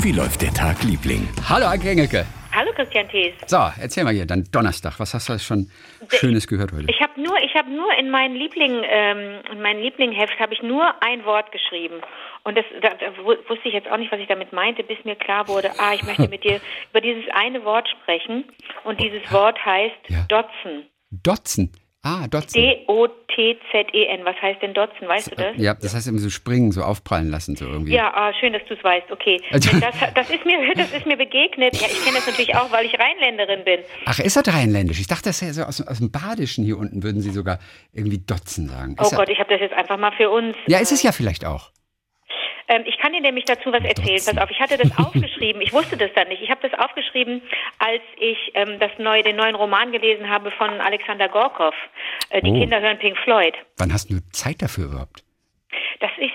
Wie läuft der Tag, Liebling? Hallo, Anke Engelke. Hallo Christian Thees. So, erzähl mal hier, dann Donnerstag. Was hast du schon Schönes gehört heute? Ich habe nur, ich habe nur in meinen Liebling, ähm, in meinem Lieblingsheft habe ich nur ein Wort geschrieben. Und das, da, da wusste ich jetzt auch nicht, was ich damit meinte, bis mir klar wurde, ah, ich möchte mit dir über dieses eine Wort sprechen. Und dieses Wort heißt Ja. Dotzen. Dotzen. Ah, Dotzen. D-O-T-Z-E-N. Was heißt denn Dotzen? Weißt du das? Ja, das heißt immer so springen, so aufprallen lassen, so irgendwie. Ja, ah, schön, dass du es weißt. Okay, Also- das, das ist mir, das ist mir begegnet. Ja, ich kenne das natürlich auch, weil ich Rheinländerin bin. Ach, ist das rheinländisch? Ich dachte, das wäre so aus, aus dem Badischen hier unten, würden sie sogar irgendwie Dotzen sagen. Oh Ist ja- Gott, ich habe das jetzt einfach mal für uns. ja, ist es ja vielleicht auch. Ähm, ich kann dir nämlich dazu was erzählen. Pass auf, ich hatte das aufgeschrieben. Ich wusste das dann nicht. Ich habe das aufgeschrieben, als ich ähm, das neue, den neuen Roman gelesen habe von Alexander Gorkov. Äh, die Oh. Kinder hören Pink Floyd. Wann hast du Zeit dafür überhaupt? Das ist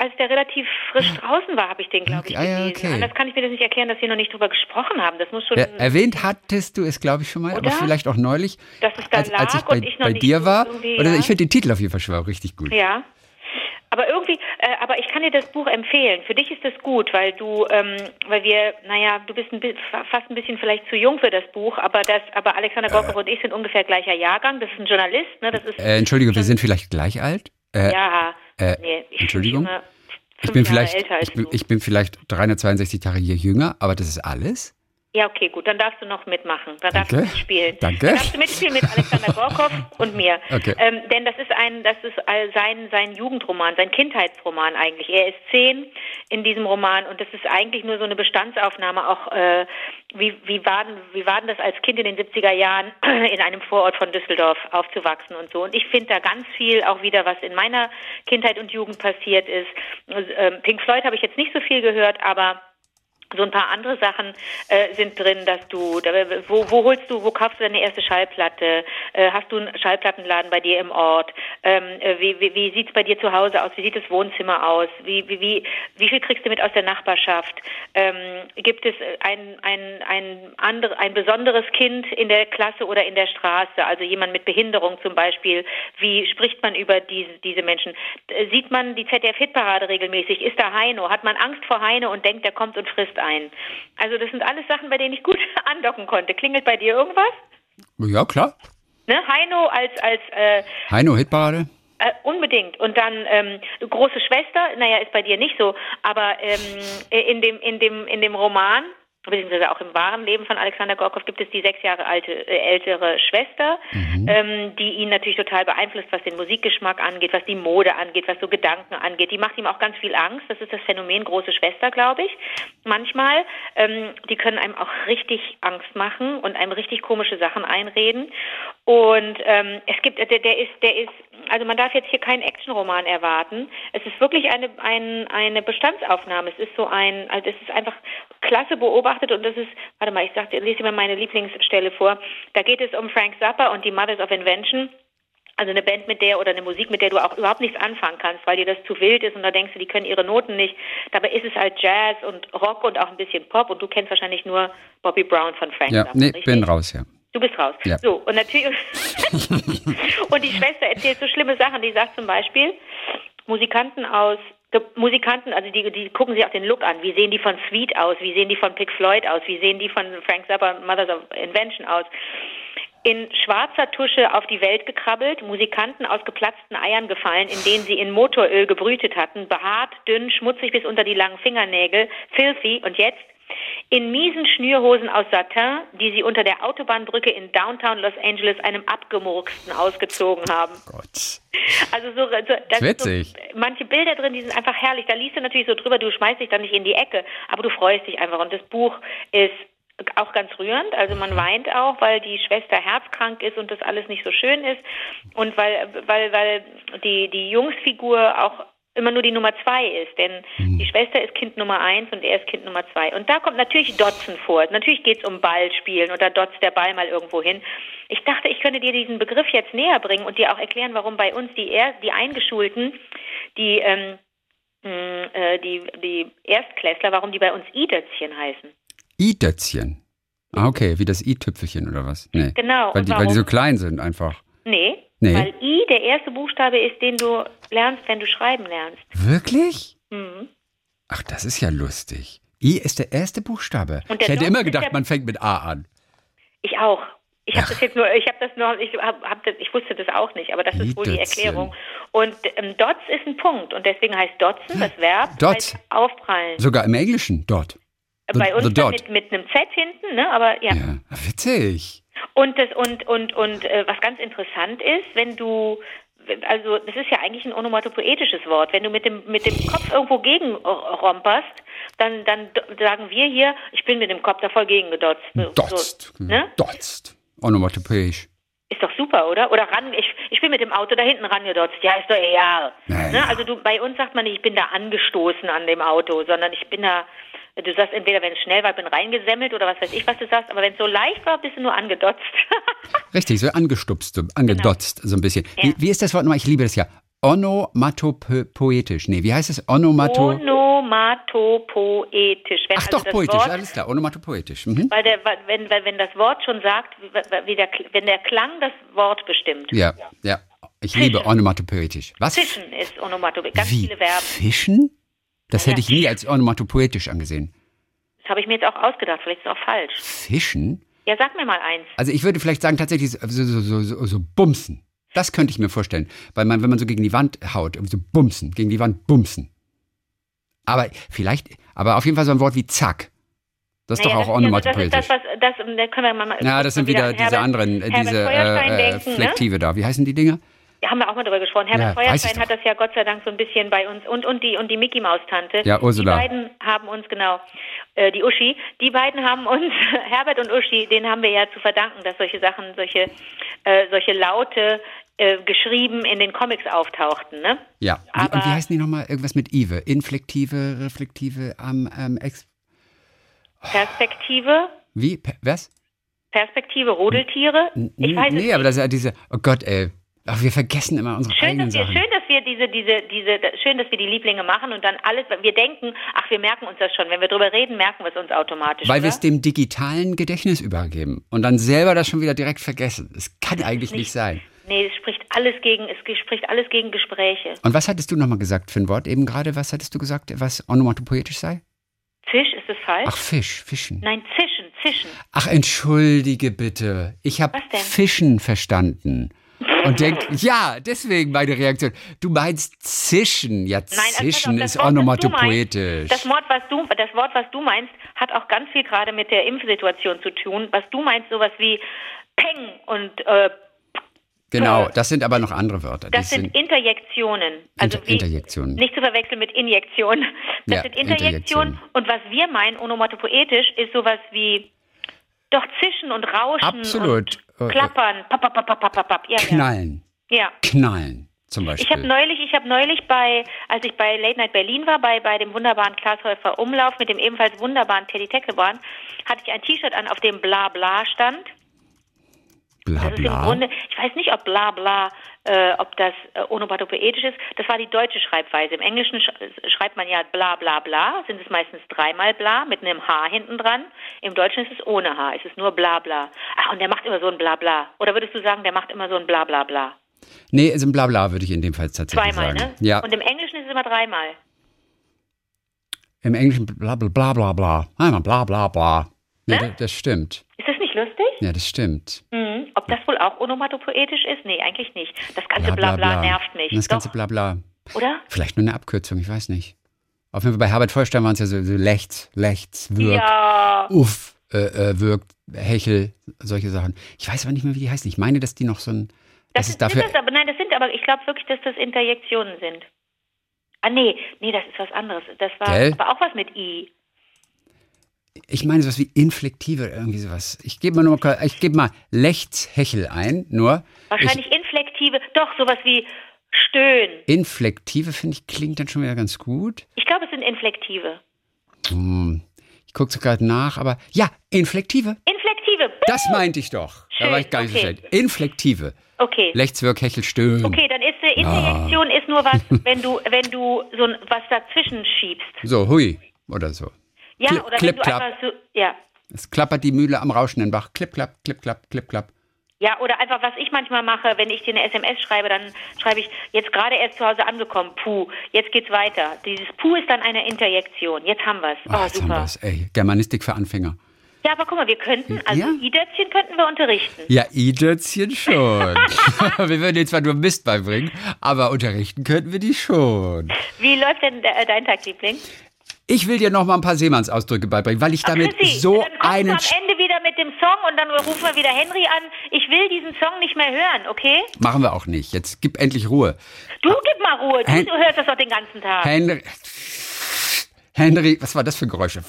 als der relativ frisch draußen war, habe ich den, glaube ich, Ah, ja, gelesen. okay. Anders kann ich mir das nicht erklären, dass wir noch nicht drüber gesprochen haben. Das muss schon. Ja, erwähnt hattest du es, glaube ich, schon mal, aber Oder? vielleicht auch neulich, Dass es da als, als ich bei, ich bei dir war. Oder ja. ich finde den Titel auf jeden Fall schon mal richtig gut. Ja. Aber irgendwie, äh, aber ich kann dir das Buch empfehlen. Für dich ist das gut, weil du, ähm, weil wir, naja, du bist ein, fast ein bisschen vielleicht zu jung für das Buch, aber das, aber Alexander Gorkov und ich sind ungefähr gleicher Jahrgang. Das ist ein Journalist, ne? Das ist Äh, Entschuldigung, wir sind vielleicht gleich alt. Äh, ja, äh, nee, ich Entschuldigung? Ich bin Jahre vielleicht, ich bin, ich bin vielleicht 362 Tage hier jünger, aber das ist alles. Ja, okay, gut, dann darfst du noch mitmachen. Dann darfst Danke. du mitspielen. Danke. Dann darfst du mitspielen mit Alexander Gorkov und mir. Okay. Ähm, denn das ist ein, das ist sein, sein Jugendroman, sein Kindheitsroman eigentlich. Er ist zehn in diesem Roman und das ist eigentlich nur so eine Bestandsaufnahme auch, äh, wie, wie, war denn, wie war denn das als Kind in den 70er Jahren in einem Vorort von Düsseldorf aufzuwachsen und so. Und ich finde da ganz viel auch wieder, was in meiner Kindheit und Jugend passiert ist. Ähm, Pink Floyd habe ich jetzt nicht so viel gehört, aber so ein paar andere Sachen äh, sind drin, dass du, da, wo, wo holst du, wo kaufst du deine erste Schallplatte? Äh, hast du einen Schallplattenladen bei dir im Ort? Ähm, äh, wie wie, wie sieht es bei dir zu Hause aus? Wie sieht das Wohnzimmer aus? Wie, wie, wie, wie viel kriegst du mit aus der Nachbarschaft? Ähm, gibt es ein, ein, ein, andere, ein besonderes Kind in der Klasse oder in der Straße? Also jemand mit Behinderung zum Beispiel? Wie spricht man über diese, diese Menschen? Äh, Sieht man die ZDF-Hitparade regelmäßig? Ist da Heino? Hat man Angst vor Heino und denkt, der kommt und frisst ein? Also das sind alles Sachen, bei denen ich gut andocken konnte. Klingelt bei dir irgendwas? Ja, klar. Ne? Heino als als äh, Heino, Hitparade. äh, unbedingt. Und dann ähm, große Schwester, naja, ist bei dir nicht so, aber ähm, in dem in dem in dem Roman beziehungsweise auch im wahren Leben von Alexander Gorkov gibt es die sechs Jahre alte äh, ältere Schwester, ähm, die ihn natürlich total beeinflusst, was den Musikgeschmack angeht, was die Mode angeht, was so Gedanken angeht. Die macht ihm auch ganz viel Angst. Das ist das Phänomen große Schwester, glaube ich. Manchmal, ähm, die können einem auch richtig Angst machen und einem richtig komische Sachen einreden. Und ähm, es gibt, der, der ist, der ist, also man darf jetzt hier keinen Actionroman erwarten. Es ist wirklich eine, ein, eine Bestandsaufnahme. Es ist so ein, also es ist einfach klasse beobachtet und das ist, warte mal, ich sag, dir- lese dir mal meine Lieblingsstelle vor. Da geht es um Frank Zappa und die Mothers of Invention. Also eine Band mit der oder eine Musik, mit der du auch überhaupt nichts anfangen kannst, weil dir das zu wild ist und da denkst du, die können ihre Noten nicht. Dabei ist es halt Jazz und Rock und auch ein bisschen Pop und du kennst wahrscheinlich nur Bobby Brown von Frank Ja, Zappa, nee, richtig? bin raus, ja. Du bist raus. Ja. So, und natürlich. und die Schwester erzählt so schlimme Sachen. Die sagt zum Beispiel, Musikanten aus. Musikanten, also die, die gucken sich auch den Look an. Wie sehen die von Sweet aus? Wie sehen die von Pink Floyd aus? Wie sehen die von Frank Zappa, Mothers of Invention aus? In schwarzer Tusche auf die Welt gekrabbelt, Musikanten aus geplatzten Eiern gefallen, in denen sie in Motoröl gebrütet hatten, behaart, dünn, schmutzig bis unter die langen Fingernägel, filthy und jetzt in miesen Schnürhosen aus Satin, die sie unter der Autobahnbrücke in Downtown Los Angeles einem Abgemurksten ausgezogen haben. Gott. Also so, so das Witzig. So, manche Bilder drin, die sind einfach herrlich. Da liest du natürlich so drüber, du schmeißt dich dann nicht in die Ecke, aber du freust dich einfach. Und das Buch ist auch ganz rührend. Also man weint auch, weil die Schwester herzkrank ist und das alles nicht so schön ist. Und weil, weil, weil die, die Jungsfigur auch immer nur die Nummer zwei ist, denn die Schwester ist Kind Nummer eins und er ist Kind Nummer zwei. Und da kommt natürlich Dotzen vor. Natürlich geht es um Ballspielen oder dotzt der Ball mal irgendwo hin. Ich dachte, ich könnte dir diesen Begriff jetzt näher bringen und dir auch erklären, warum bei uns die, er die Eingeschulten, die, ähm, mh, äh, die, die Erstklässler, warum die bei uns I-Dötzchen heißen. I-Dötzchen. Ah, okay, wie das I-Tüpfelchen oder was? Nee. Genau. Weil die, weil die so klein sind einfach. Nee, Nee. weil I der erste Buchstabe ist, den du lernst, wenn du schreiben lernst. Wirklich? Mhm. Ach, das ist ja lustig. I ist der erste Buchstabe. Der ich hätte Dot immer gedacht, man fängt mit A an. Ich auch. Ich habe das jetzt nur, ich habe das nur, ich hab, hab das, ich wusste das auch nicht, aber das ist wohl die. Erklärung. Und ähm, Dots ist ein Punkt und deswegen heißt Dotzen, das Verb, Dots. heißt aufprallen. Sogar im Englischen, dort. The- Bei uns mit, mit einem Z hinten, ne? Aber ja. Ja, witzig. Und das und und und äh, was ganz interessant ist, wenn du also das ist ja eigentlich ein onomatopoetisches Wort. Wenn du mit dem mit dem Kopf irgendwo gegen äh, romperst, dann dann sagen wir hier, ich bin mit dem Kopf da voll gegen gedotzt. Dotzt. So, ne? Dotzt. Onomatopoeisch. Ist doch super, oder? Oder ran, ich, ich bin mit dem Auto da hinten rangedotzt. Ja, ist doch egal. Naja. Ne? Also du, bei uns sagt man nicht, ich bin da angestoßen an dem Auto, sondern ich bin da, du sagst entweder, wenn es schnell war, bin reingesemmelt oder was weiß ich, was du sagst, aber wenn es so leicht war, bist du nur angedotzt. Richtig, so angestupst, so angedotzt, so ein bisschen. Wie, Ja. wie ist das Wort nochmal? Ich liebe das ja. Onomatopoetisch. Nee, wie heißt es? Onomato. Onomatopoetisch. Wenn Ach also doch, das poetisch, Wort, alles klar. Onomatopoetisch. Mhm. weil der, wenn, weil, wenn das Wort schon sagt, wie, wie der, wenn der Klang das Wort bestimmt. Ja, ja. Ich liebe Fischen. Onomatopoetisch. Was? Fischen ist Onomatopoetisch. Ganz Wie? viele Verben. Fischen? Das Ja, hätte ich nie als onomatopoetisch angesehen. Das habe ich mir jetzt auch ausgedacht. Vielleicht ist es auch falsch. Fischen? Ja, sag mir mal eins. Also ich würde vielleicht sagen, tatsächlich so, so, so, so, bumsen. Das könnte ich mir vorstellen. Weil man, wenn man so gegen die Wand haut, so bumsen, gegen die Wand bumsen. Aber vielleicht, aber auf jeden Fall so ein Wort wie zack. Das ist Naja, doch auch das, ja, das ist onomatopoetisch. das, was, das, da können wir mal. Ja, das sind wieder an diese Herbert- anderen, äh, Herbert diese äh, äh, denken, ne? Flektive da. Wie heißen die Dinger? Haben wir auch mal drüber gesprochen. Herbert Ja, Feuerstein hat das ja Gott sei Dank so ein bisschen bei uns und und die und die Mickey Maus Tante. Ja, Ursula. Die beiden haben uns genau äh, die Uschi. Die beiden haben uns Herbert und Uschi, denen haben wir ja zu verdanken, dass solche Sachen, solche äh, solche Laute äh, geschrieben in den Comics auftauchten, ne? Ja. Wie, und Aber- wie heißen die nochmal? Irgendwas mit Ive. Inflektive, reflektive, am, ähm, ex. Perspektive, Wie? Pe was? Perspektive, Rudeltiere. Ich weiß es nee, aber das ist ja diese. Oh Gott, ey. Ach, wir vergessen immer unsere Schön eigenen dass, wir, Sachen. schön, dass wir diese, diese, diese, schön, dass wir die Lieblinge machen und dann alles, wir denken, ach, wir merken uns das schon. Wenn wir drüber reden, merken wir es uns automatisch. Weil wir es dem digitalen Gedächtnis übergeben und dann selber das schon wieder direkt vergessen. Das kann eigentlich nicht, sein. Nee, es spricht alles gegen, es spricht alles gegen Gespräche. Und was hattest du nochmal gesagt für ein Wort eben gerade? Was hattest du gesagt, was onomatopoetisch sei? Fisch, ist das falsch? Ach, Fisch, Fischen. Nein, zischen, zischen. Ach, entschuldige bitte. Ich habe? Fischen verstanden. Und denk, ja, deswegen meine Reaktion. Du meinst Zischen. Ja, Nein, also Zischen auf, das ist onomatopoetisch. Das Wort, was du, das Wort, was du meinst, hat auch ganz viel gerade mit der Impfsituation zu tun. Was du meinst, sowas wie Peng und äh, Genau, das sind aber noch andere Wörter. Das Die sind Interjektionen. Also Inter- Interjektionen. Nicht zu verwechseln mit Injektion. Das Ja, sind Interjektionen. Interjektionen. Und was wir meinen, onomatopoetisch, ist sowas wie doch zischen und rauschen Absolut. Äh, klappern. Papp, papp, papp, papp, papp. Ja, Knallen. ja. Knallen zum Ich habe Beispiel. neulich, ich habe neulich bei, als ich bei Late Night Berlin war, bei, bei dem wunderbaren Klaas Häufer Umlauf mit dem ebenfalls wunderbaren Teddy Teckleborn, hatte ich ein T-Shirt an, auf dem Bla Bla stand. Bla Das ist im bla. Grunde, ich weiß nicht, ob bla bla, äh, ob das äh, onomatopoetisch ist. Das war die deutsche Schreibweise. Im Englischen sch schreibt man ja bla bla bla, sind es meistens dreimal bla mit einem H hinten dran. Im Deutschen ist es ohne H, es ist nur bla bla. Ach, und der macht immer so ein bla bla. Oder würdest du sagen, der macht immer so ein bla bla bla? Nee, ist ein Blabla, würde ich in dem Fall tatsächlich Zweimal, sagen. ne? Ja, Und im Englischen ist es immer dreimal. im Englischen bla bla bla bla bla. Einmal bla bla bla. Ne? das, das stimmt. Ist das nicht lustig? Ja, das stimmt. Mhm. Ob das wohl auch onomatopoetisch ist? Nee, eigentlich nicht. Das ganze Bla, bla bla, bla, bla. nervt mich. Das ganze Doch, Blabla. oder? Vielleicht nur eine Abkürzung, ich weiß nicht. Auf jeden Fall bei Herbert Feuerstein waren es ja so, so Lechts, Lechts, Wirk, Ja. Uff, äh, äh, Wirkt, Hechel, solche Sachen. Ich weiß aber nicht mehr, wie die heißen. Ich meine, dass die noch so ein. Das, Das, ist dafür. sind das aber, nein, das sind aber, ich glaube wirklich, dass das Interjektionen sind. Ah, nee, nee, das ist was anderes. Das war Gell? aber auch was mit I. Ich meine sowas wie inflektive, irgendwie sowas. Ich gebe mal nur mal, ich gebe mal Lechts, Hechel ein, nur. Wahrscheinlich inflektive, doch, sowas wie Stöhn. Ich, inflektive, finde ich, klingt dann schon wieder ganz gut. Ich glaube, es sind inflektive. Hm. Ich gucke gerade nach, aber ja, inflektive. Inflektive. Das meinte ich doch. Da Schön, war ich gar nicht so okay. schlecht. Inflektive. Okay. Lechtswirk, Hechel, Stöhn. Okay, dann ist eine Interjektion ist nur was, wenn du, wenn du so ein, was dazwischen schiebst. So, hui. Oder so. Ja, Klipp, oder klipp, wenn du klapp. einfach so, ja. Es klappert die Mühle am rauschenden Bach. Klipp, klapp, klipp, klapp, klipp, klapp. Ja, oder einfach, was ich manchmal mache, wenn ich dir eine SMS schreibe, dann schreibe ich, jetzt gerade erst zu Hause angekommen, puh, jetzt geht's weiter. Dieses puh ist dann eine Interjektion. Jetzt haben wir's. Oh, Ach, jetzt haben super. wir's, ey. Germanistik für Anfänger. Ja, aber guck mal, wir könnten, also Ja. I-Dötzchen könnten wir unterrichten. Ja, I-Dötzchen schon. wir würden dir zwar nur Mist beibringen, aber unterrichten könnten wir die schon. Wie läuft denn äh, dein Tag, Liebling? Ich will dir noch mal ein paar Seemannsausdrücke beibringen, weil ich damit Chrissy, so dann einen... am Ende wieder mit dem Song und dann rufen wir wieder Henry an. Ich will diesen Song nicht mehr hören, okay? Machen wir auch nicht. Jetzt gib endlich Ruhe. Du gib mal Ruhe, du, Hen- du hörst das doch den ganzen Tag. Henry... Henry, was war das für Geräusche?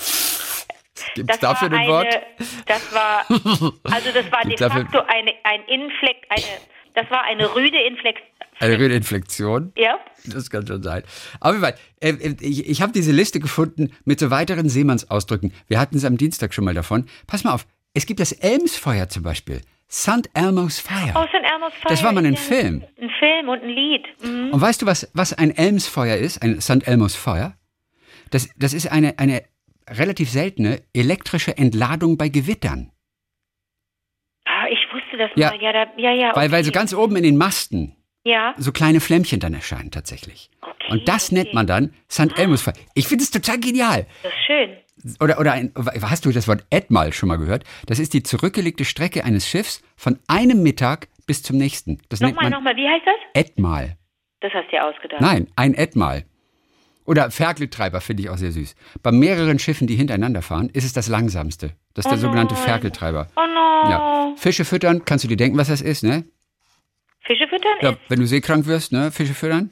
Gibt es dafür ein Wort? das war, also das war de Gibt's dafür- facto eine, ein Inflekt, eine, das war eine rüde Inflekt, Eine Röhrinflexion? ja? Das kann schon sein. Jeden Fall, äh, äh, ich, ich habe diese Liste gefunden mit so weiteren Seemannsausdrücken. Wir hatten es am Dienstag schon mal davon. Pass mal auf, es gibt das Elmsfeuer zum Beispiel. St. Elmo's Fire. Oh, St. Elmo's Fire. Das war mal ein ja, Film. Ein Film und ein Lied. Mhm. Und weißt du, was, was ein Elmsfeuer ist? Ein St. Elmo's Fire? Das, das ist eine, eine relativ seltene elektrische Entladung bei Gewittern. Ah, wusste das Ja. mal. Ja, da, ja, ja. Weil, okay. weil so ganz oben in den Masten Ja, so kleine Flämmchen dann erscheinen tatsächlich. Okay, Und das okay. nennt man dann St. Elmo's Fire. Ich finde es total genial. das ist schön. Oder, oder ein, hast du das Wort Etmal schon mal gehört? Das ist die zurückgelegte Strecke eines Schiffs von einem Mittag bis zum nächsten. Das nennt Nochmal, man nochmal, wie heißt das? Etmal. Das hast du dir ausgedacht. Nein, ein Etmal. Oder Ferkeltreiber finde ich auch sehr süß. Bei mehreren Schiffen, die hintereinander fahren, ist es das langsamste. Das ist der sogenannte Ferkeltreiber. Oh no. Ja. Fische füttern, kannst du dir denken, was das ist, ne? Fische füttern Ja, wenn du seekrank wirst, ne? Fische füttern.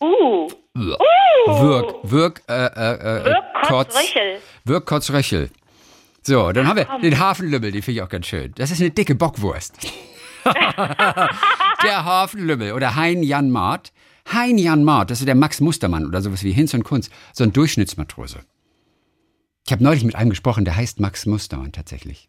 Uh. Wirk, wirk, äh, äh, äh, Wirk, Kotz, Röchel. Wirk, Kotz, Röchel. So, dann haben wir den Hafenlümmel, den finde ich auch ganz schön. Das ist eine dicke Bockwurst. der Hafenlümmel oder Hein Jan Maat. Hein Jan Maat, das ist der Max Mustermann oder sowas wie Hinz und Kunz, so ein Durchschnittsmatrose. Ich habe neulich mit einem gesprochen, der heißt Max Mustermann tatsächlich.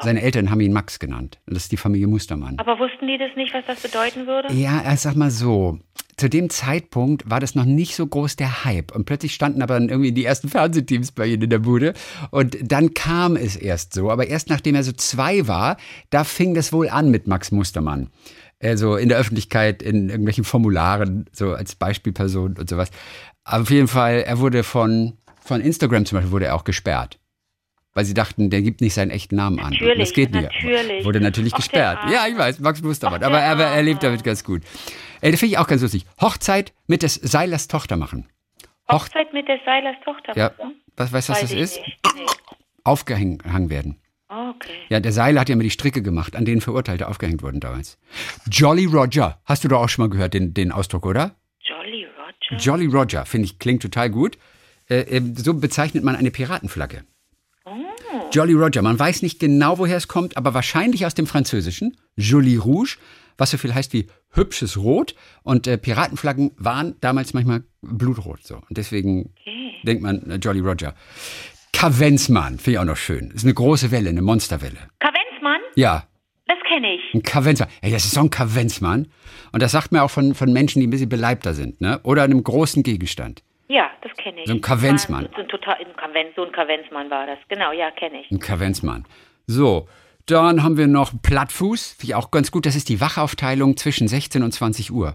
Seine Eltern haben ihn Max genannt. Das ist die Familie Mustermann. Aber wussten die das nicht, was das bedeuten würde? Ja, äh, sag mal so. Zu dem Zeitpunkt war das noch nicht so groß der Hype. Und plötzlich standen aber dann irgendwie die ersten Fernsehteams bei ihnen in der Bude. Und dann kam es erst so. Aber erst nachdem er so zwei war, da fing das wohl an mit Max Mustermann. Also in der Öffentlichkeit, in irgendwelchen Formularen, so als Beispielperson und sowas. Aber auf jeden Fall, er wurde von, von Instagram zum Beispiel, wurde er auch gesperrt. Weil sie dachten, der gibt nicht seinen echten Namen an. Und Natürlich, das geht nicht. natürlich. Wurde natürlich der gesperrt. Ja, ich weiß, Max Mustermann. Aber er, er lebt damit ganz gut. Äh, das finde ich auch ganz lustig. Hochzeit mit des Seilers Tochter machen. Hoch Hochzeit mit der Seilers Tochter. ja, machen? was weißt du, was Weiß das ist? Nicht. Aufgehangen werden. Okay. Ja, der Seiler hat ja immer die Stricke gemacht, an denen Verurteilte aufgehängt wurden damals. Jolly Roger. Hast du doch auch schon mal gehört, den, den Ausdruck, oder? Jolly Roger. Jolly Roger, finde ich, klingt total gut. Äh, äh, so bezeichnet man eine Piratenflagge. Oh. Jolly Roger, man weiß nicht genau, woher es kommt, aber wahrscheinlich aus dem Französischen. Joli Rouge, was so viel heißt wie hübsches Rot. Und äh, Piratenflaggen waren damals manchmal blutrot. So. Und deswegen Okay. denkt man äh, Jolly Roger. Kavenzmann, finde ich auch noch schön. Ist eine große Welle, eine Monsterwelle. Kavenzmann? Ja, Das kenne ich. ein Kavenzmann. Ey, das ist so ein Kavenzmann. Und das sagt man auch von, von Menschen, die ein bisschen beleibter sind, ne? Oder einem großen Gegenstand. Ja, das kenne ich. So ein Kavenzmann. So ein, total, so ein Kavenzmann war das. Genau, ja, kenne ich. Ein Kavenzmann. So, dann haben wir noch Plattfuß. Finde ich auch ganz gut. Das ist die Wachaufteilung zwischen 16 und 20 Uhr.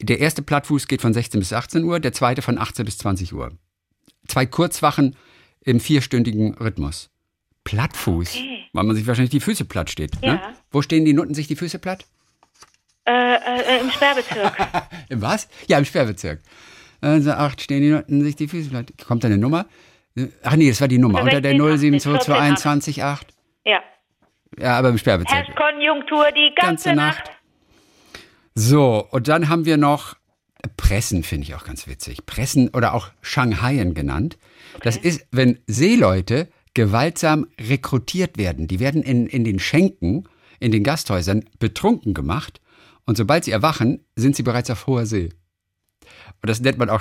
Der erste Plattfuß geht von 16 bis 18 Uhr, der zweite von 18 bis 20 Uhr. Zwei Kurzwachen im vierstündigen Rhythmus. Plattfuß, Okay. weil man sich wahrscheinlich die Füße platt steht. Ne? Ja. Wo stehen die Nutten sich die Füße platt? Äh, äh, Im Sperrbezirk. Im was? Ja, im Sperrbezirk. Also acht stehen die Nutten sich die Füße platt. Kommt da eine Nummer? Ach nee, das war die Nummer. Unter der 16, 0722128. ja. Ja, aber im Sperrbezirk. Herrscht Konjunktur die ganze, Ganze Nacht. So, und dann haben wir noch Pressen, finde ich auch ganz witzig. Pressen oder auch Shanghaien genannt. Das ist, wenn Seeleute gewaltsam rekrutiert werden. Die werden in, in den Schenken, in den Gasthäusern betrunken gemacht. Und sobald sie erwachen, sind sie bereits auf hoher See. Und das nennt man auch.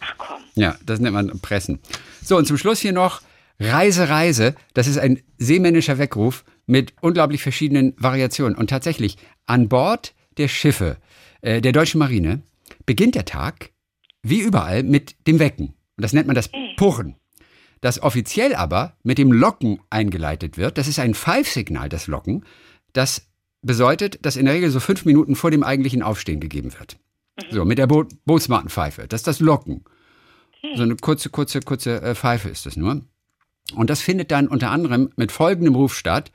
Ach komm. Ja, das nennt man Pressen. So, und zum Schluss hier noch Reise, Reise. Das ist ein seemännischer Weckruf mit unglaublich verschiedenen Variationen. Und tatsächlich, an Bord der Schiffe äh, der deutschen Marine beginnt der Tag, wie überall, mit dem Wecken. Und das nennt man das Purren. das offiziell aber mit dem Locken eingeleitet wird. Das ist ein Pfeifsignal, das Locken. Das bedeutet, dass in der Regel so fünf Minuten vor dem eigentlichen Aufstehen gegeben wird. So, mit der Bo Bootsmartenpfeife. Das ist das Locken. So eine kurze, kurze, kurze äh, Pfeife ist das nur. Und das findet dann unter anderem mit folgendem Ruf statt.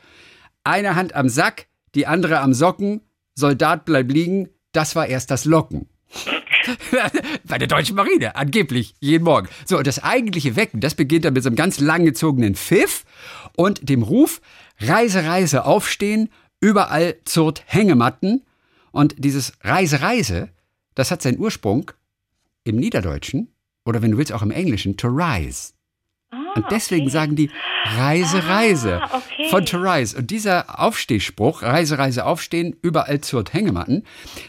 Eine Hand am Sack, die andere am Socken, Soldat bleibt liegen, das war erst das Locken. Bei der deutschen Marine, angeblich, jeden Morgen. So, und das eigentliche Wecken, das beginnt dann mit so einem ganz langgezogenen Pfiff und dem Ruf, Reise, Reise, aufstehen, überall zurt Hängematten. Und dieses Reise, Reise, das hat seinen Ursprung im Niederdeutschen oder wenn du willst auch im Englischen, to rise. Und deswegen okay. sagen die Reise, Reise Ah, okay. von to rise. Und dieser Aufstehspruch, Reise, Reise, aufstehen, überall zurt Hängematten,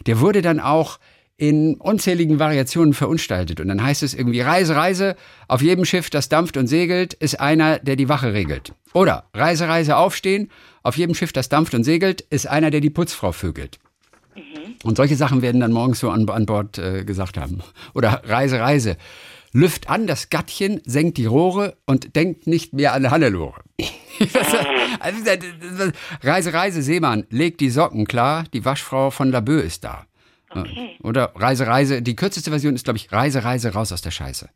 der wurde dann auch in unzähligen Variationen verunstaltet. Und dann heißt es irgendwie Reise, Reise, auf jedem Schiff, das dampft und segelt, ist einer, der die Wache regelt. Oder Reise, Reise, aufstehen, auf jedem Schiff, das dampft und segelt, ist einer, der die Putzfrau vögelt. Und solche Sachen werden dann morgens so an, an Bord äh, gesagt haben. Oder Reise, Reise. Lüft an das Gattchen, senkt die Rohre und denkt nicht mehr an Hannelore. Also, Reise, Reise, Seemann, legt die Socken klar, die Waschfrau von Laboe ist da. Okay. Oder Reise, Reise, die kürzeste Version ist, glaube ich, Reise, Reise, raus aus der Scheiße.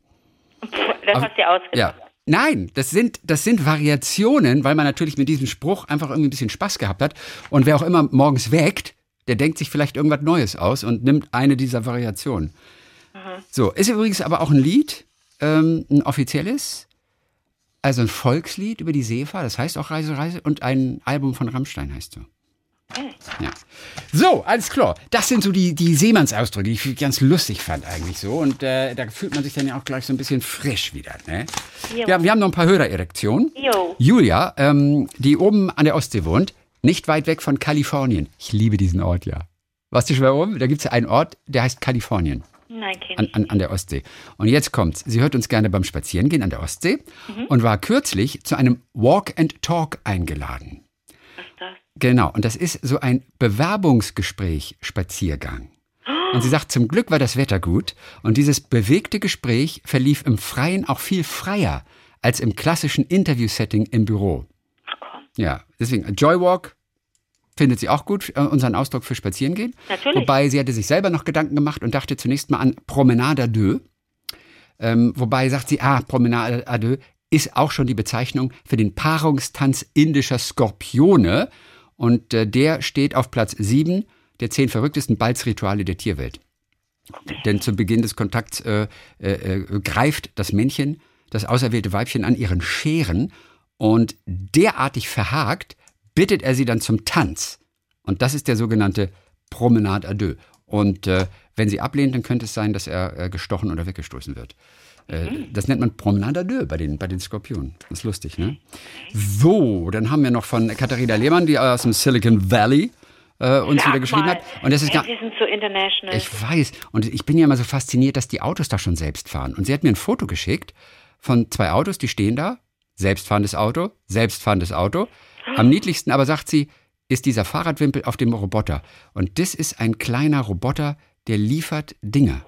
Das hast du ausgedacht. Ja. Nein, das sind, das sind Variationen, weil man natürlich mit diesem Spruch einfach irgendwie ein bisschen Spaß gehabt hat. Und wer auch immer morgens weckt, der denkt sich vielleicht irgendwas Neues aus und nimmt eine dieser Variationen. So, ist übrigens aber auch ein Lied, ähm, ein offizielles, also ein Volkslied über die Seefahrt, das heißt auch Reise, Reise und ein Album von Rammstein heißt so. Ja. So, alles klar. Das sind so die, die Seemannsausdrücke, die ich ganz lustig fand eigentlich so. Und äh, da fühlt man sich dann ja auch gleich so ein bisschen frisch wieder. Ne? Jo. Ja, wir haben noch ein paar Hörererektionen. Jo. Julia, ähm, die oben an der Ostsee wohnt, nicht weit weg von Kalifornien. Ich liebe diesen Ort, ja. Warst du schon mal oben? Da gibt es ja einen Ort, der heißt Kalifornien Nein, an, an, an der Ostsee. Und jetzt kommt's. Sie hört uns gerne beim Spazierengehen an der Ostsee und war kürzlich zu einem Walk and Talk eingeladen. Was ist das? Genau, und das ist so ein Bewerbungsgespräch, Spaziergang. Und sie sagt, zum Glück war das Wetter gut und dieses bewegte Gespräch verlief im Freien auch viel freier als im klassischen Interview-Setting im Büro. Ja, deswegen Joywalk findet sie auch gut, äh, unseren Ausdruck für Spazierengehen. Natürlich. Wobei sie hatte sich selber noch Gedanken gemacht und dachte zunächst mal an Promenade à deux. Ähm, wobei sagt sie, ah, Promenade à deux ist auch schon die Bezeichnung für den Paarungstanz indischer Skorpione. Und äh, der steht auf Platz 7 der zehn verrücktesten Balzrituale der Tierwelt. Denn zu Beginn des Kontakts äh, äh, äh, greift das Männchen das auserwählte Weibchen an ihren Scheren und derartig verhakt bittet er sie dann zum Tanz. Und das ist der sogenannte Promenade à deux. Und äh, wenn sie ablehnt, dann könnte es sein, dass er äh, gestochen oder weggestoßen wird. Äh, das nennt man Promenade à deux bei den, bei den Skorpionen. Das ist lustig, ne? So, dann haben wir noch von Katharina Lehmann, die aus dem Silicon Valley äh, uns Sag wieder geschrieben mal, hat. Und das ist ey, gar, Sie sind so international. ich weiß. Und ich bin ja immer so fasziniert, dass die Autos da schon selbst fahren. Und sie hat mir ein Foto geschickt von zwei Autos, die stehen da. Selbstfahrendes Auto, selbstfahrendes Auto. Am niedlichsten aber, sagt sie, ist dieser Fahrradwimpel auf dem Roboter. Und das ist ein kleiner Roboter, der liefert Dinge.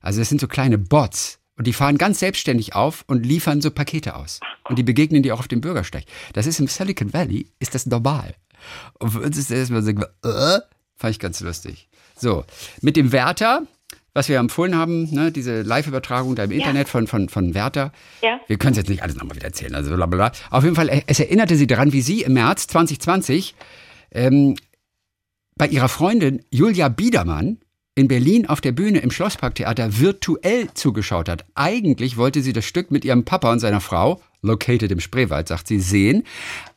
Also das sind so kleine Bots. Und die fahren ganz selbstständig auf und liefern so Pakete aus. Und die begegnen dir auch auf dem Bürgersteig. Das ist im Silicon Valley, ist das normal. Und für uns ist das erstmal so, äh, fand ich ganz lustig. So, mit dem Wärter, was wir empfohlen haben, ne, diese Live-Übertragung da im Internet von, von, von Wärter. Ja. Wir können es jetzt nicht alles nochmal wieder erzählen, also bla bla bla. Auf jeden Fall, äh, es erinnerte sie daran, wie sie im März 2020 ähm, bei ihrer Freundin Julia Biedermann in Berlin auf der Bühne im Schlossparktheater virtuell zugeschaut hat. Eigentlich wollte sie das Stück mit ihrem Papa und seiner Frau, located im Spreewald, sagt sie, sehen.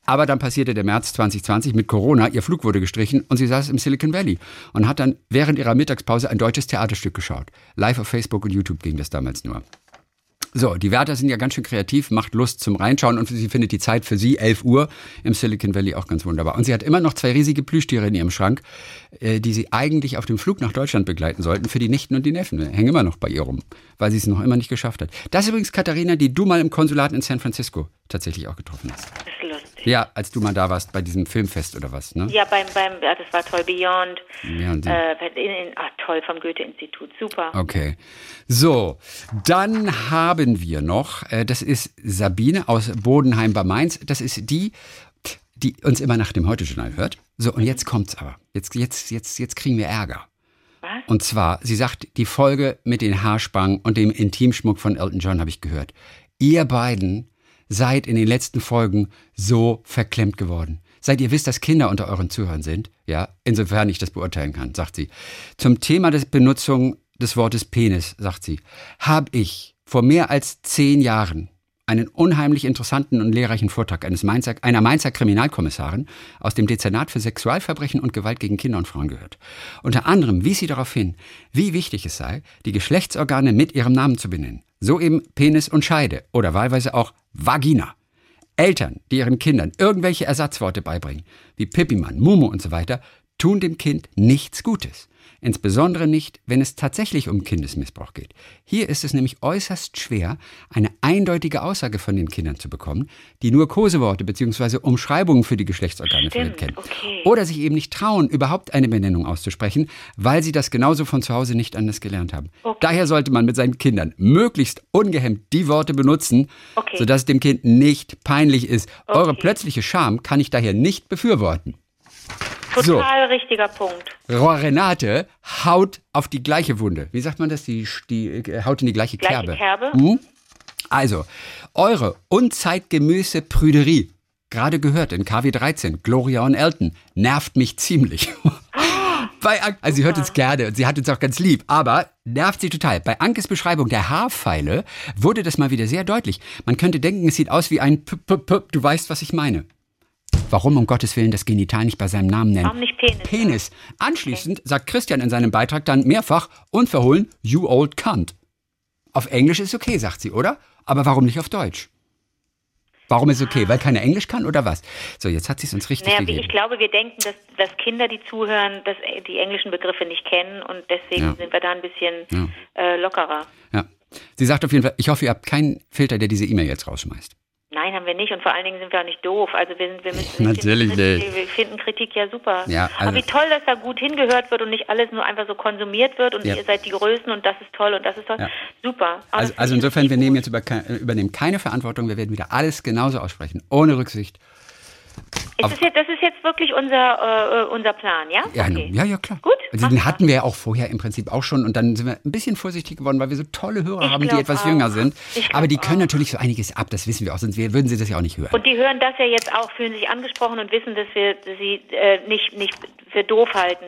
Aber dann passierte der März 2020 mit Corona, ihr Flug wurde gestrichen und sie saß im Silicon Valley und hat dann während ihrer Mittagspause ein deutsches Theaterstück geschaut. Live auf Facebook und YouTube ging das damals nur. So, die Wärter sind ja ganz schön kreativ, macht Lust zum Reinschauen und sie findet die Zeit für sie, 11 Uhr, im Silicon Valley auch ganz wunderbar. Und sie hat immer noch zwei riesige Plüschtiere in ihrem Schrank, äh, die sie eigentlich auf dem Flug nach Deutschland begleiten sollten für die Nichten und die Neffen. Hängen immer noch bei ihr rum, weil sie es noch immer nicht geschafft hat. Das ist übrigens Katharina, die du mal im Konsulat in San Francisco tatsächlich auch getroffen hast. Das ist lustig. Ja, als du mal da warst bei diesem Filmfest oder was, ne? Ja, beim, beim, ja, das war toll, Beyond. Ja, und die- äh, in, in, ah, toll, vom Goethe-Institut, super. Okay. So, dann haben wir noch, äh, das ist Sabine aus Bodenheim bei Mainz. Das ist die, die uns immer nach dem Heute-Journal hört. So, und jetzt kommt's aber. Jetzt, jetzt, jetzt, jetzt kriegen wir Ärger. Und zwar, sie sagt, die Folge mit den Haarspangen und dem Intimschmuck von Elton John habe ich gehört. Ihr beiden seid in den letzten Folgen so verklemmt geworden. Seit ihr wisst, dass Kinder unter euren Zuhörern sind, ja, insofern ich das beurteilen kann, sagt sie. Zum Thema des Benutzung des Wortes Penis, sagt sie, habe ich vor mehr als zehn Jahren einen unheimlich interessanten und lehrreichen Vortrag eines Mainzer, einer Mainzer Kriminalkommissarin aus dem Dezernat für Sexualverbrechen und Gewalt gegen Kinder und Frauen gehört. Unter anderem wies sie darauf hin, wie wichtig es sei, die Geschlechtsorgane mit ihrem Namen zu benennen. So eben Penis und Scheide oder wahlweise auch Vagina. Eltern, die ihren Kindern irgendwelche Ersatzworte beibringen, wie Pippimann, Mumu und so weiter, tun dem Kind nichts Gutes. Insbesondere nicht, wenn es tatsächlich um Kindesmissbrauch geht. Hier ist es nämlich äußerst schwer, eine eindeutige Aussage von den Kindern zu bekommen, die nur Koseworte bzw. Umschreibungen für die Geschlechtsorgane Stimmt, kennen. okay. Oder sich eben nicht trauen, überhaupt eine Benennung auszusprechen, weil sie das genauso von zu Hause nicht anders gelernt haben. Okay. Daher sollte man mit seinen Kindern möglichst ungehemmt die Worte benutzen, Okay. sodass es dem Kind nicht peinlich ist. Eure plötzliche Scham kann ich daher nicht befürworten. Total richtiger Punkt. Rohr Renate haut auf die gleiche Wunde. Wie sagt man das? Die, die äh, haut in die gleiche, Gleiche Kerbe. Kerbe? Hm? Also, eure unzeitgemäße Prüderie, gerade gehört in KW 13, Gloria und Elton, nervt mich ziemlich. Bei, An- also sie hört uns gerne und sie hat uns auch ganz lieb, aber nervt sie total. Bei Ankes Beschreibung der Haarpfeile wurde das mal wieder sehr deutlich. Man könnte denken, es sieht aus wie ein P -P -P Du weißt, was ich meine. Warum um Gottes Willen das Genital nicht bei seinem Namen nennen? Warum nicht Penis? Penis. Anschließend sagt Christian in seinem Beitrag dann mehrfach unverhohlen, you old cunt. Auf Englisch ist okay, sagt sie, oder? Aber warum nicht auf Deutsch? Warum ist okay? Weil keiner Englisch kann oder was? So, jetzt hat sie es uns richtig Naja, gegeben. ich glaube, wir denken, dass, dass Kinder, die zuhören, dass äh, die englischen Begriffe nicht kennen und deswegen Ja. sind wir da ein bisschen äh, lockerer. Ja. Sie sagt auf jeden Fall, ich hoffe, ihr habt keinen Filter, der diese E-Mail jetzt rausschmeißt. Nein, haben wir nicht und vor allen Dingen sind wir auch nicht doof. Also wir, sind, wir müssen wir Natürlich finden, nicht. Wir finden Kritik ja super. Ja, also- Aber wie toll, dass da gut hingehört wird und nicht alles nur einfach so konsumiert wird und Ja. ihr seid die Größten und das ist toll und das ist toll. Ja. Super. Aber Also, also insofern, wir nehmen jetzt über, übernehmen keine Verantwortung. Wir werden wieder alles genauso aussprechen, ohne Rücksicht. Ist das, jetzt, das ist jetzt wirklich unser, äh, unser Plan, ja? Ja, okay. ja, ja, klar. Gut, Also den hatten wir ja auch vorher im Prinzip auch schon und dann sind wir ein bisschen vorsichtig geworden, weil wir so tolle Hörer Ich haben, die etwas auch. jünger sind. Aber die können auch. natürlich so einiges ab, das wissen wir auch, sonst wir- würden sie das ja auch nicht hören. Und die hören das ja jetzt auch, fühlen sich angesprochen und wissen, dass wir sie äh, nicht, nicht für doof halten.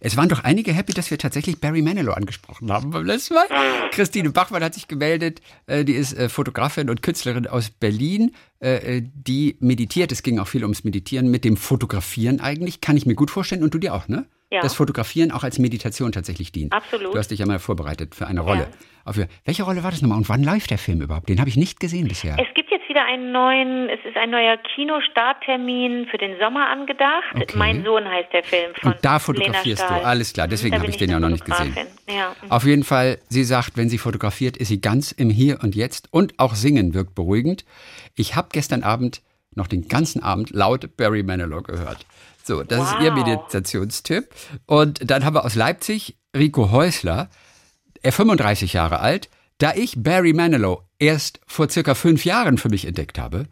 Es waren doch einige happy, dass wir tatsächlich Barry Manilow angesprochen haben beim letzten Mal. Christine Bachmann hat sich gemeldet. Äh, Die ist äh, Fotografin und Künstlerin aus Berlin. äh, Die meditiert. Es ging auch viel ums Meditieren mit dem Fotografieren eigentlich. Kann ich mir gut vorstellen. Und du dir auch, ne? Ja. Das Fotografieren auch als Meditation tatsächlich dient. Absolut. Du hast dich ja mal vorbereitet für eine Rolle. Ja. Welche Rolle war das nochmal? Und wann läuft der Film überhaupt? Den habe ich nicht gesehen bisher. Es gibt jetzt wieder einen neuen, es ist ein neuer Kinostarttermin für den Sommer angedacht. Okay. Mein Sohn heißt der Film von Und da fotografierst du. Alles klar, deswegen habe bin ich den ja noch nicht gesehen. Ja. Auf jeden Fall, sie sagt, wenn sie fotografiert, ist sie ganz im Hier und Jetzt und auch singen wirkt beruhigend. Ich habe gestern Abend noch den ganzen Abend laut Barry Manilow gehört. So, das ist ihr Wow. Meditationstipp. Und dann haben wir aus Leipzig Rico Häusler, er 35 Jahre alt, da ich Barry Manilow erst vor circa fünf Jahren für mich entdeckt habe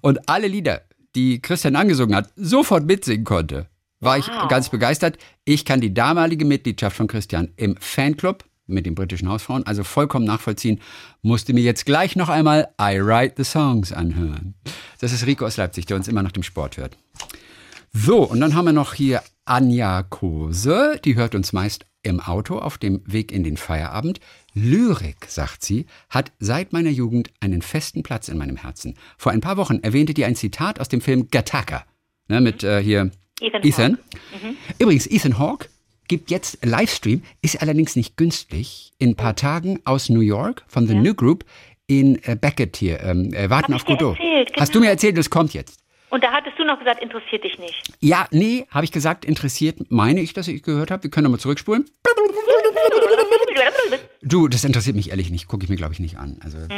und alle Lieder, die Christian angesungen hat, sofort mitsingen konnte, war ich ganz begeistert. Ich kann die damalige Mitgliedschaft von Christian im Fanclub mit den britischen Hausfrauen also vollkommen nachvollziehen, musste mir jetzt gleich noch einmal I Write the Songs anhören. Das ist Rico aus Leipzig, der uns immer nach dem Sport hört. So, und dann haben wir noch hier Anja Kose, die hört uns meist im Auto auf dem Weg in den Feierabend. Lyrik, sagt sie, hat seit meiner Jugend einen festen Platz in meinem Herzen. Vor ein paar Wochen erwähnte die ein Zitat aus dem Film Gattaca, ne, mit äh, hier Ethan Ethan. Übrigens, Ethan Hawke gibt jetzt Livestream, ist allerdings nicht günstig, in ein paar Tagen aus New York von The New Group in äh, Beckett hier, ähm, äh, Warten Hab auf Godot. erzählt, Hast du genau. mir erzählt, das kommt jetzt? Und da hattest du noch gesagt, interessiert dich nicht. Ja, nee, habe ich gesagt, interessiert, meine ich, dass ich gehört habe. Wir können nochmal zurückspulen. Du, das interessiert mich ehrlich nicht, gucke ich mir, glaube ich, nicht an. Also, Hm.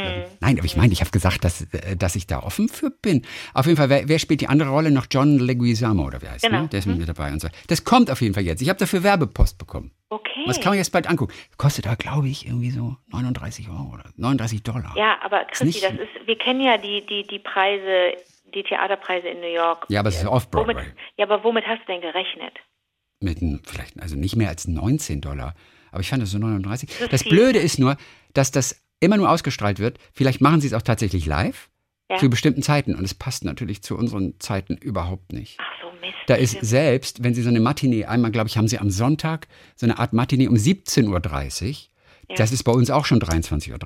Nein, aber ich meine, ich habe gesagt, dass, äh, dass ich da offen für bin. Auf jeden Fall, wer, wer spielt die andere Rolle? Noch John Leguizamo oder wer heißt Genau. ne? Der ist mit mir dabei und so. Das kommt auf jeden Fall jetzt. Ich habe dafür Werbepost bekommen. Okay. Das kann man jetzt bald angucken. Kostet da, glaube ich, irgendwie so 39 Euro oder 39 Dollar. Ja, aber Christi, das ist, wir kennen ja die, die, die Preise, die Theaterpreise in New York. Ja, aber es ist Off-Broadway. Womit, ja, aber womit hast du denn gerechnet? Mit vielleicht, also nicht mehr als 19 Dollar. Aber ich fand das so 39. Das Das. Blöde ist nur, dass das immer nur ausgestrahlt wird. Vielleicht machen sie es auch tatsächlich live Ja. zu bestimmten Zeiten. Und es passt natürlich zu unseren Zeiten überhaupt nicht. Ach so, Mist. Da ist selbst, wenn Sie so eine Matinee, einmal glaube ich, haben Sie am Sonntag so eine Art Matinee um 17.30 Uhr. Ja. Das ist bei uns auch schon 23.30 Uhr.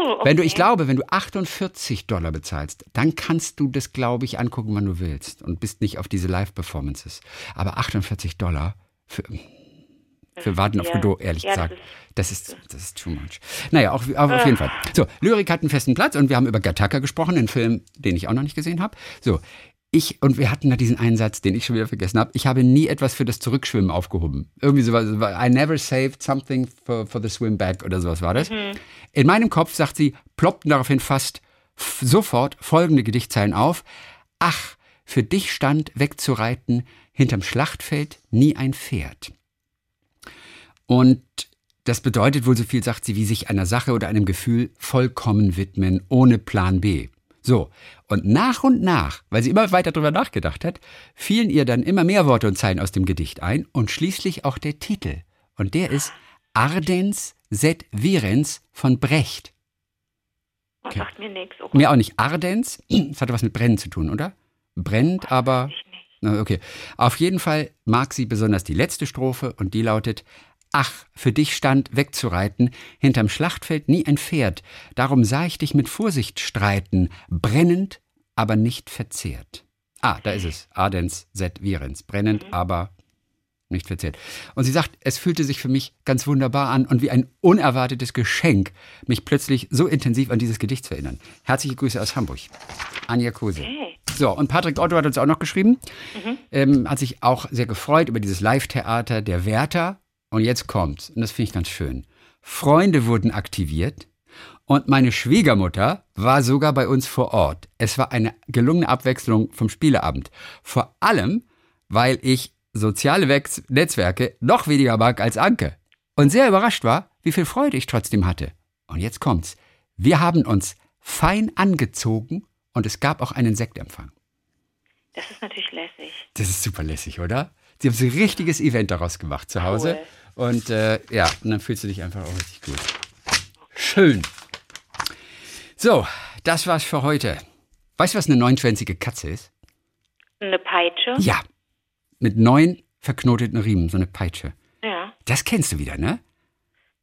Okay. Wenn du, ich glaube, wenn du 48 Dollar bezahlst, dann kannst du das, glaube ich, angucken, wann du willst und bist nicht auf diese Live-Performances. Aber 48 Dollar für, für Warten auf ja. Godot, ehrlich Ja, gesagt, das ist, das ist too much. Naja, auch, auf, auf jeden Fall. So, Lyrik hat einen festen Platz und wir haben über Gattaca gesprochen, einen Film, den ich auch noch nicht gesehen habe. So, ich, und wir hatten da diesen Einsatz, den ich schon wieder vergessen habe. Ich habe nie etwas für das Zurückschwimmen aufgehoben. Irgendwie sowas. I never saved something for, for the swim back oder sowas war das. In meinem Kopf, sagt sie, ploppten daraufhin fast sofort folgende Gedichtzeilen auf. Ach, für dich stand wegzureiten hinterm Schlachtfeld nie ein Pferd. Und das bedeutet wohl so viel, sagt sie, wie sich einer Sache oder einem Gefühl vollkommen widmen, ohne Plan B. So, und nach und nach, weil sie immer weiter drüber nachgedacht hat, fielen ihr dann immer mehr Worte und Zeilen aus dem Gedicht ein und schließlich auch der Titel. Und der ist Ardens set Virens von Brecht. Das okay. sagt mir nichts. Oh, Mir auch nicht Ardens, das hatte was mit Brennen zu tun, oder? Brennt, aber Okay. Auf jeden Fall mag sie besonders die letzte Strophe und die lautet: Ach, für dich stand wegzureiten, hinterm Schlachtfeld nie ein Pferd. Darum sah ich dich mit Vorsicht streiten, brennend, aber nicht verzehrt. Ah, da ist es. Ardens set virens. Brennend, aber nicht verzehrt. Und sie sagt, es fühlte sich für mich ganz wunderbar an und wie ein unerwartetes Geschenk, mich plötzlich so intensiv an dieses Gedicht zu erinnern. Herzliche Grüße aus Hamburg. Anja Kose. Okay. So, und Patrick Otto hat uns auch noch geschrieben, ähm, hat sich auch sehr gefreut über dieses Live-Theater der Wärter. Und jetzt kommt's, und das finde ich ganz schön. Freunde wurden aktiviert und meine Schwiegermutter war sogar bei uns vor Ort. Es war eine gelungene Abwechslung vom Spieleabend. Vor allem, weil ich soziale Netzwerke noch weniger mag als Anke. Und sehr überrascht war, wie viel Freude ich trotzdem hatte. Und jetzt kommt's. Wir haben uns fein angezogen und es gab auch einen Sektempfang. Das ist natürlich lässig. Das ist super lässig, oder? Sie haben so ein richtiges Event daraus gemacht zu Hause. Und äh, ja, und dann fühlst du dich einfach auch richtig gut. Schön. So, das war's für heute. Weißt du, was eine neunschwänzige Katze ist? Eine Peitsche? Ja. Mit neun verknoteten Riemen, so eine Peitsche. Ja. Das kennst du wieder, ne?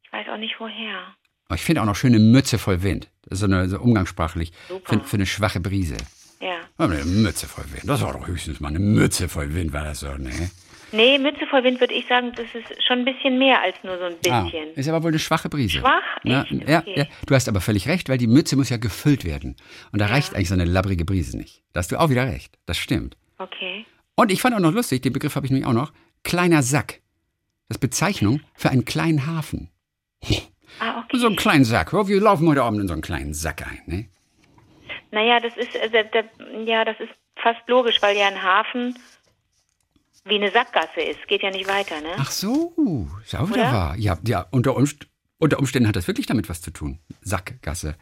Ich weiß auch nicht woher. Aber ich finde auch noch schöne Mütze voll Wind. Das ist so, eine, so umgangssprachlich für, für eine schwache Brise. Ja. Aber Eine Mütze voll Wind. Das war doch höchstens mal eine Mütze voll Wind, war das so, ne? Nee, Mütze voll Wind würde ich sagen, das ist schon ein bisschen mehr als nur so ein Ah, bisschen. ist aber wohl eine schwache Brise. Schwach? Ja, Echt? ja, Okay. ja, du hast aber völlig recht, weil die Mütze muss ja gefüllt werden. Und da reicht eigentlich so eine labbrige Brise nicht. Da hast du auch wieder recht. Das stimmt. Okay. Und ich fand auch noch lustig, den Begriff habe ich nämlich auch noch, kleiner Sack. Das ist Bezeichnung für einen kleinen Hafen. Ah, okay. So einen kleinen Sack. Oh, wir laufen heute Abend in so einen kleinen Sack ein. Ne? Naja, das ist, äh, der, der, ja, das ist fast logisch, weil ja ein Hafen wie eine Sackgasse ist. Geht ja nicht weiter, ne? Ach so, wieder Oder? Ja, ja unter, Umst unter Umständen hat das wirklich damit was zu tun. Sackgasse.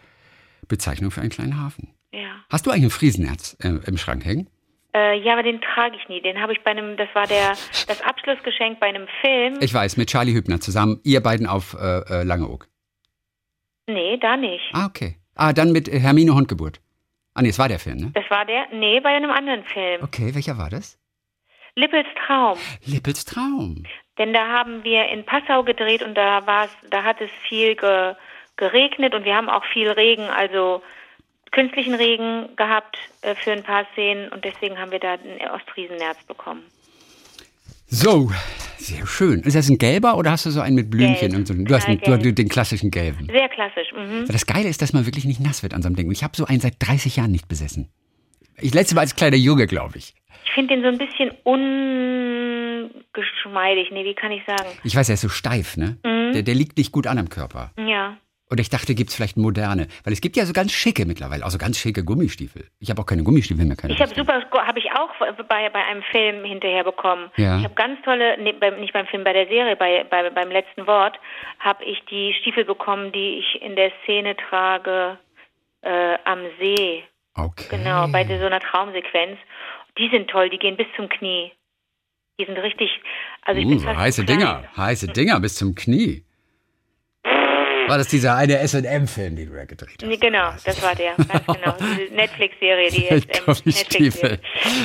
Bezeichnung für einen kleinen Hafen. Ja. Hast du eigentlich ein Friesenherz äh, im Schrank hängen? Äh, ja, aber den trage ich nie. Den habe ich bei einem, das war der, das Abschlussgeschenk bei einem Film. Ich weiß, mit Charlie Hübner zusammen, ihr beiden auf äh, äh, Langeoog. nee, da nicht. Ah, okay. Ah, dann mit äh, Hermine Hundgeburt. Ah, nee, es war der Film, ne? Das war der, nee, bei einem anderen Film. Okay, welcher war das? Lippels Traum. Lippels Traum. Denn da haben wir in Passau gedreht und da war es, da hat es viel ge, geregnet und wir haben auch viel Regen, also künstlichen Regen gehabt äh, für ein paar Szenen und deswegen haben wir da ein Ostriesennerz bekommen. So, sehr schön. Ist das ein gelber oder hast du so einen mit Blümchen? Gelb. Und so? Du hast einen, du, gelb. den klassischen gelben. Sehr klassisch. Mhm. Das Geile ist, dass man wirklich nicht nass wird an so einem Ding. Und ich habe so einen seit 30 Jahren nicht besessen. Ich letzte Mal als kleiner Junge, glaube ich. Ich finde den so ein bisschen un ungeschmeidig. Nee, wie kann ich sagen? Ich weiß, er ist so steif, ne? Mhm. Der, der liegt nicht gut an am Körper. Ja. Und ich dachte, gibt es vielleicht moderne. Weil es gibt ja so ganz schicke mittlerweile, also ganz schicke Gummistiefel. Ich habe auch keine Gummistiefel mehr. Keine Ich habe super, habe ich auch bei, bei einem Film hinterher bekommen. Ja. Ich habe ganz tolle, nee, bei, nicht beim Film, bei der Serie, bei, bei beim letzten Wort, habe ich die Stiefel bekommen, die ich in der Szene trage äh, am See. Okay. Genau, bei so einer Traumsequenz. Die sind toll, die gehen bis zum Knie. Die sind richtig, also ich Uh, bin heiße. Dinger, heiße Dinger bis zum Knie. War das dieser eine S&M-Film, den du da gedreht hast? Genau, das war der, ganz genau. Diese Netflix-Serie, die jetzt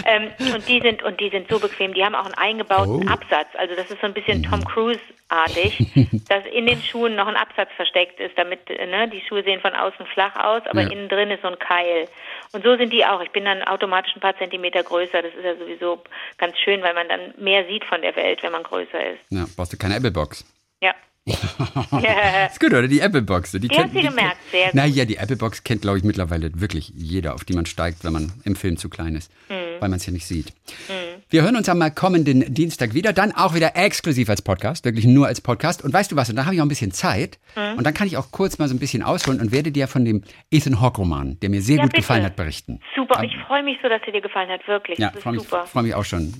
ähm, und die sind und die sind so bequem. Die haben auch einen eingebauten Oh. Absatz. Also das ist so ein bisschen Tom Cruise-artig, dass in den Schuhen noch ein Absatz versteckt ist, damit ne, die Schuhe sehen von außen flach aus, aber Ja. innen drin ist so ein Keil. Und so sind die auch. Ich bin dann automatisch ein paar Zentimeter größer. Das ist ja sowieso ganz schön, weil man dann mehr sieht von der Welt, wenn man größer ist. Ja, brauchst du keine Apple-Box. Ja. Ja. Ist gut, oder? Die Apple-Box. Die, Die kennt- sie gemerkt, sehr gut. Naja, die Apple-Box kennt, glaube ich, mittlerweile wirklich jeder, auf die man steigt, wenn man im Film zu klein ist, Mhm. weil man es ja nicht sieht. Wir hören uns am kommenden Dienstag wieder, dann auch wieder exklusiv als Podcast, wirklich nur als Podcast. Und weißt du was, und da habe ich auch ein bisschen Zeit Mhm. und dann kann ich auch kurz mal so ein bisschen ausholen und werde dir von dem Ethan Hawke-Roman, der mir sehr Ja, gut bitte. gefallen hat, berichten. Super, ich freue mich so, dass er dir gefallen hat, wirklich. Ja, freue mich, freu mich auch schon.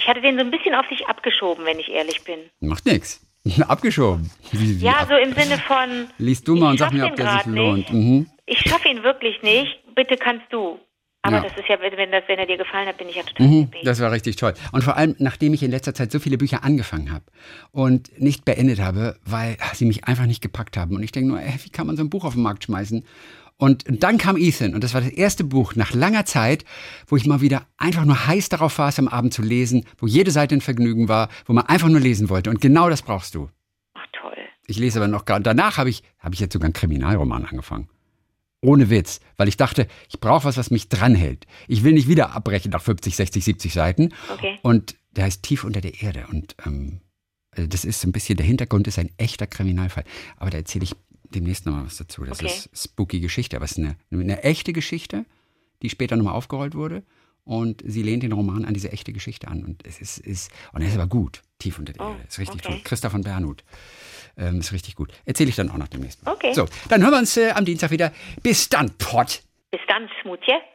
Ich hatte den so ein bisschen auf sich abgeschoben, wenn ich ehrlich bin. Macht nichts. Abgeschoben. Wie, wie Ja, ab- so im Sinne von. Liest du mal und sag mir, ob der sich lohnt. Mhm. Ich schaffe ihn wirklich nicht. Bitte kannst du. Aber Ja. das ist ja, wenn, das, wenn er dir gefallen hat, bin ich ja total Mhm, happy. das war richtig toll. Und vor allem, nachdem ich in letzter Zeit so viele Bücher angefangen habe und nicht beendet habe, weil sie mich einfach nicht gepackt haben. Und ich denke nur, ey, wie kann man so ein Buch auf den Markt schmeißen? Und dann kam Ethan und das war das erste Buch nach langer Zeit, wo ich mal wieder einfach nur heiß darauf war, es am Abend zu lesen, wo jede Seite ein Vergnügen war, wo man einfach nur lesen wollte. Und genau das brauchst du. Ach toll. Ich lese aber noch gar. Danach habe ich, habe ich jetzt sogar einen Kriminalroman angefangen. Ohne Witz, weil ich dachte, ich brauche was, was mich dranhält. Ich will nicht wieder abbrechen nach 50, 60, 70 Seiten. Okay. Und der heißt Tief unter der Erde. Und ähm, das ist so ein bisschen, der Hintergrund ist ein echter Kriminalfall. Aber da erzähle ich demnächst nochmal was dazu. Das Okay. ist spooky Geschichte, aber es ist eine, eine echte Geschichte, die später nochmal aufgerollt wurde. Und sie lehnt den Roman an diese echte Geschichte an. Und es ist, ist und er ist aber gut. Tief unter der Oh, Erde. Ist richtig okay. toll. Christa von Bernhut. Ähm, ist richtig gut. Erzähle ich dann auch noch demnächst. Okay. So, dann hören wir uns äh, am Dienstag wieder. Bis dann, Pott. Bis dann, Smutje.